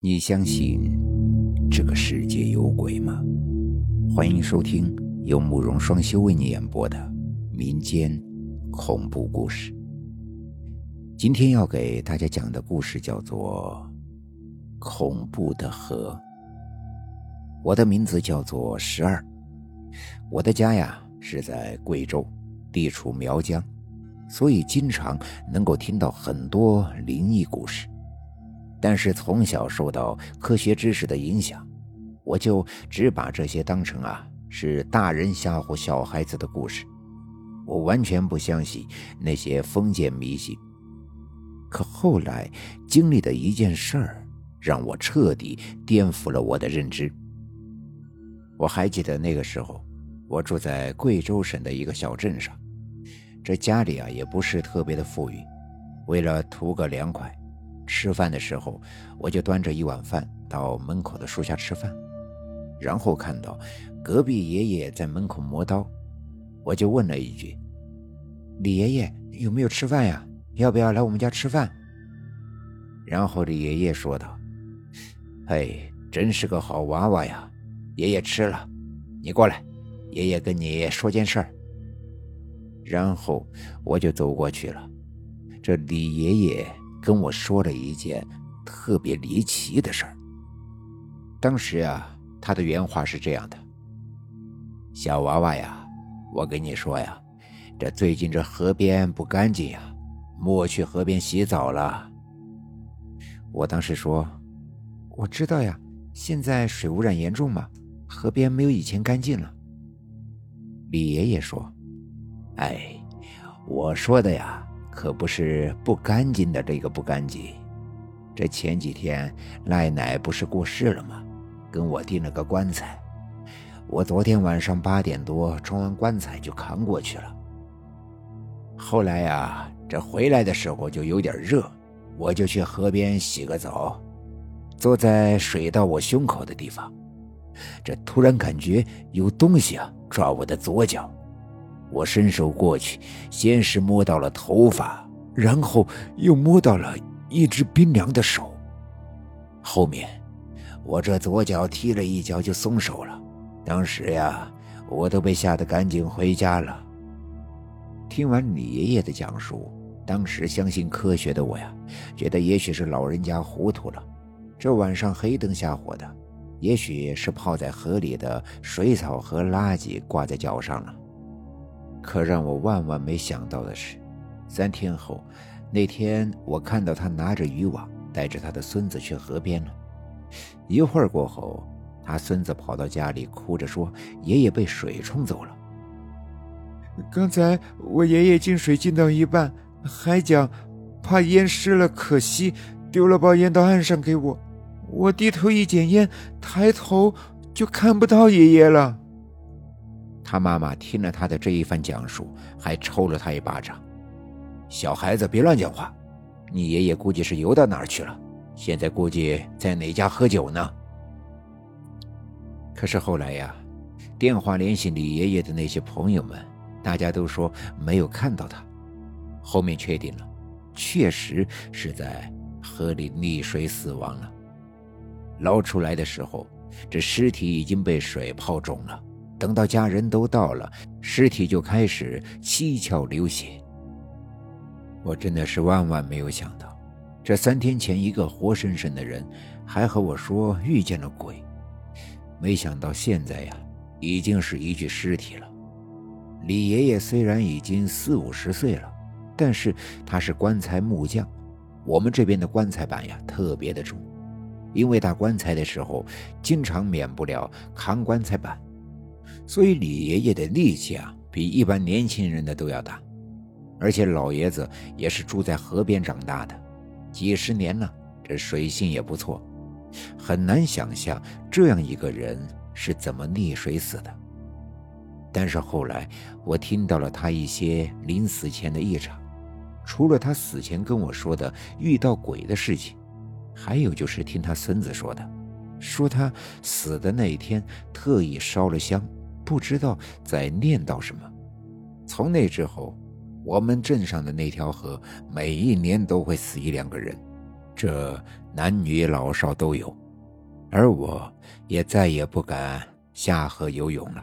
你相信这个世界有鬼吗？欢迎收听由慕容双修为你演播的民间恐怖故事。今天要给大家讲的故事叫做《恐怖的河》。我的名字叫做十二，我的家呀是在贵州，地处苗疆，所以经常能够听到很多灵异故事。但是从小受到科学知识的影响，我就只把这些当成啊是大人吓唬小孩子的故事，我完全不相信那些封建迷信。可后来经历的一件事儿，让我彻底颠覆了我的认知。我还记得那个时候，我住在贵州省的一个小镇上，这家里啊也不是特别的富裕，为了图个凉快。吃饭的时候，我就端着一碗饭到门口的树下吃饭，然后看到隔壁爷爷在门口磨刀，我就问了一句：“李爷爷有没有吃饭呀？要不要来我们家吃饭？”然后李爷爷说道：“嘿，真是个好娃娃呀！爷爷吃了，你过来，爷爷跟你说件事儿。”然后我就走过去了，这李爷爷。跟我说了一件特别离奇的事儿。当时啊，他的原话是这样的：“小娃娃呀，我跟你说呀，这最近这河边不干净呀，莫去河边洗澡了。”我当时说：“我知道呀，现在水污染严重嘛，河边没有以前干净了。”李爷爷说：“哎，我说的呀。”可不是不干净的这个不干净，这前几天赖奶不是过世了吗？跟我订了个棺材，我昨天晚上八点多装完棺材就扛过去了。后来呀，这回来的时候就有点热，我就去河边洗个澡，坐在水到我胸口的地方，这突然感觉有东西啊抓我的左脚。我伸手过去，先是摸到了头发，然后又摸到了一只冰凉的手。后面，我这左脚踢了一脚就松手了。当时呀，我都被吓得赶紧回家了。听完李爷爷的讲述，当时相信科学的我呀，觉得也许是老人家糊涂了。这晚上黑灯瞎火的，也许是泡在河里的水草和垃圾挂在脚上了。可让我万万没想到的是，三天后，那天我看到他拿着渔网，带着他的孙子去河边了。一会儿过后，他孙子跑到家里，哭着说：“爷爷被水冲走了。”刚才我爷爷进水进到一半，还讲怕淹湿了可惜，丢了包烟到岸上给我。我低头一捡烟，抬头就看不到爷爷了。他妈妈听了他的这一番讲述，还抽了他一巴掌。小孩子别乱讲话，你爷爷估计是游到哪儿去了，现在估计在哪家喝酒呢？可是后来呀，电话联系李爷爷的那些朋友们，大家都说没有看到他。后面确定了，确实是在河里溺水死亡了。捞出来的时候，这尸体已经被水泡肿了。等到家人都到了，尸体就开始七窍流血。我真的是万万没有想到，这三天前一个活生生的人，还和我说遇见了鬼，没想到现在呀，已经是一具尸体了。李爷爷虽然已经四五十岁了，但是他是棺材木匠，我们这边的棺材板呀特别的重，因为打棺材的时候，经常免不了扛棺材板。所以李爷爷的力气啊，比一般年轻人的都要大，而且老爷子也是住在河边长大的，几十年了，这水性也不错，很难想象这样一个人是怎么溺水死的。但是后来我听到了他一些临死前的异常，除了他死前跟我说的遇到鬼的事情，还有就是听他孙子说的，说他死的那一天特意烧了香。不知道在念叨什么。从那之后，我们镇上的那条河每一年都会死一两个人，这男女老少都有，而我也再也不敢下河游泳了。